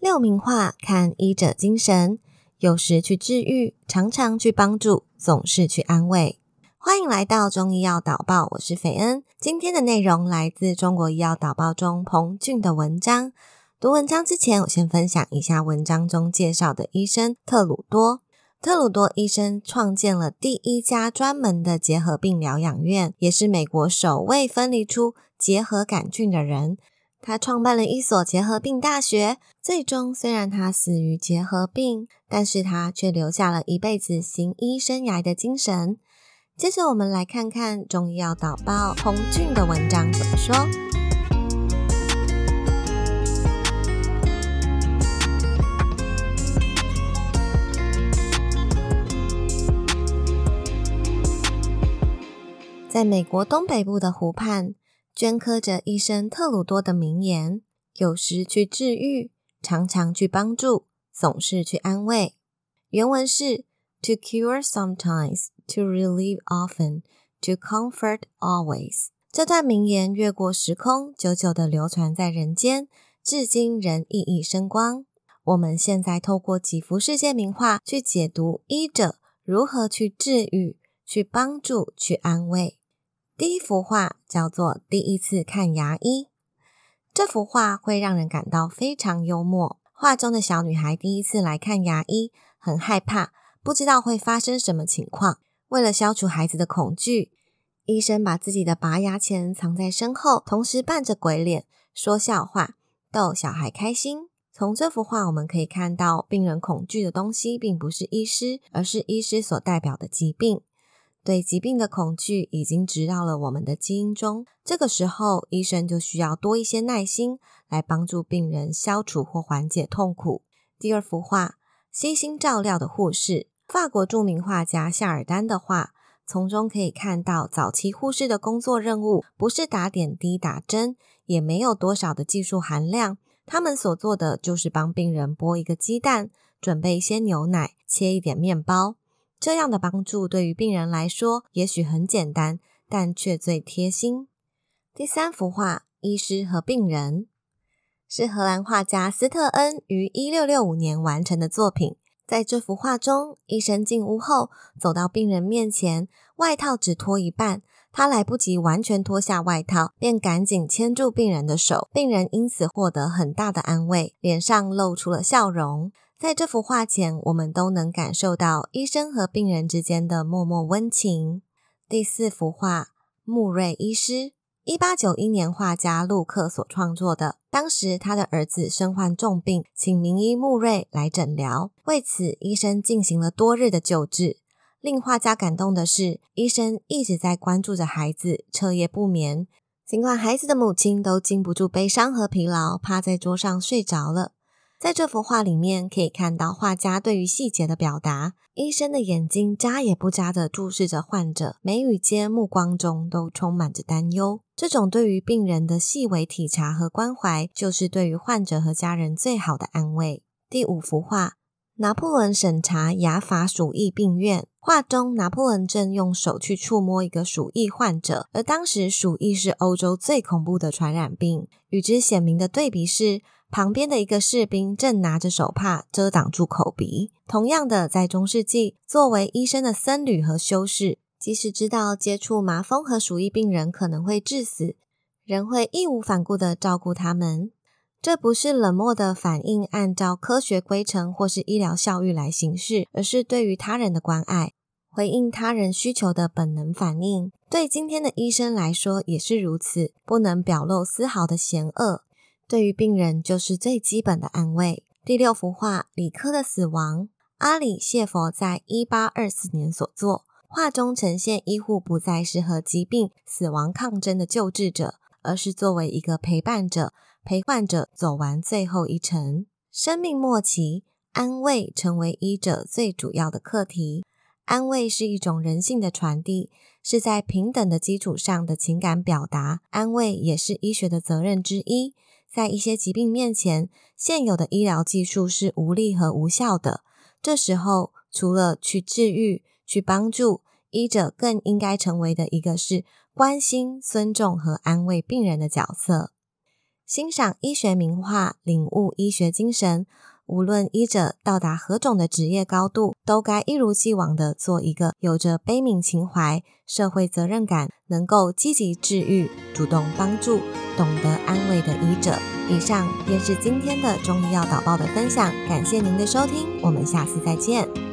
六名话看医者精神，有时去治愈，常常去帮助，总是去安慰。欢迎来到中医药导报，我是斐恩。今天的内容来自中国医药导报中彭俊的文章。读文章之前，我先分享一下文章中介绍的医生特鲁多。特鲁多医生创建了第一家专门的结核病疗养院，也是美国首位分离出结核杆菌的人。他创办了一所结核病大学。最终，虽然他死于结核病，但是他却留下了一辈子行医生涯的精神。接着，我们来看看中医药导报洪俊的文章怎么说。在美国东北部的湖畔。镌刻着医生特鲁多的名言：“有时去治愈，常常去帮助，总是去安慰。”原文是：“To cure sometimes, to relieve often, to comfort always。”这段名言越过时空，久久的流传在人间，至今仍熠熠生光。我们现在透过几幅世界名画去解读医者如何去治愈、去帮助、去安慰。第一幅画叫做《第一次看牙医》，这幅画会让人感到非常幽默。画中的小女孩第一次来看牙医，很害怕，不知道会发生什么情况。为了消除孩子的恐惧，医生把自己的拔牙钳藏在身后，同时扮着鬼脸说笑话，逗小孩开心。从这幅画我们可以看到，病人恐惧的东西并不是医师，而是医师所代表的疾病。对疾病的恐惧已经植入了我们的基因中，这个时候医生就需要多一些耐心来帮助病人消除或缓解痛苦。第二幅画，悉心照料的护士，法国著名画家夏尔丹的画，从中可以看到早期护士的工作任务不是打点滴打针，也没有多少的技术含量，他们所做的就是帮病人剥一个鸡蛋，准备一些牛奶，切一点面包。这样的帮助对于病人来说也许很简单，但却最贴心。第三幅画《医师和病人》是荷兰画家斯特恩于一六六五年完成的作品。在这幅画中，医生进屋后走到病人面前，外套只脱一半，他来不及完全脱下外套，便赶紧牵住病人的手，病人因此获得很大的安慰，脸上露出了笑容。在这幅画前，我们都能感受到医生和病人之间的默默温情。第四幅画，穆瑞医师，一八九一年画家陆克所创作的。当时他的儿子身患重病，请名医穆瑞来诊疗，为此医生进行了多日的救治。令画家感动的是，医生一直在关注着孩子，彻夜不眠。尽管孩子的母亲都经不住悲伤和疲劳，趴在桌上睡着了。在这幅画里面，可以看到画家对于细节的表达。医生的眼睛眨也不眨的注视着患者，眉宇间、目光中都充满着担忧。这种对于病人的细微体察和关怀，就是对于患者和家人最好的安慰。第五幅画，拿破仑审查雅法鼠疫病院。画中，拿破仑正用手去触摸一个鼠疫患者，而当时鼠疫是欧洲最恐怖的传染病。与之鲜明的对比是。旁边的一个士兵正拿着手帕遮挡住口鼻。同样的，在中世纪，作为医生的僧侣和修士，即使知道接触麻风和鼠疫病人可能会致死，仍会义无反顾的照顾他们。这不是冷漠的反应，按照科学规程或是医疗效率来行事，而是对于他人的关爱，回应他人需求的本能反应。对今天的医生来说也是如此，不能表露丝毫的嫌恶。对于病人，就是最基本的安慰。第六幅画，李科的死亡。阿里谢佛在一八二四年所作。画中呈现医护不再是和疾病、死亡抗争的救治者，而是作为一个陪伴者，陪患者走完最后一程。生命末期，安慰成为医者最主要的课题。安慰是一种人性的传递，是在平等的基础上的情感表达。安慰也是医学的责任之一。在一些疾病面前，现有的医疗技术是无力和无效的。这时候，除了去治愈、去帮助，医者更应该成为的一个是关心、尊重和安慰病人的角色。欣赏医学名画，领悟医学精神。无论医者到达何种的职业高度，都该一如既往的做一个有着悲悯情怀、社会责任感、能够积极治愈、主动帮助、懂得安慰的医者。以上便是今天的中医药导报的分享，感谢您的收听，我们下次再见。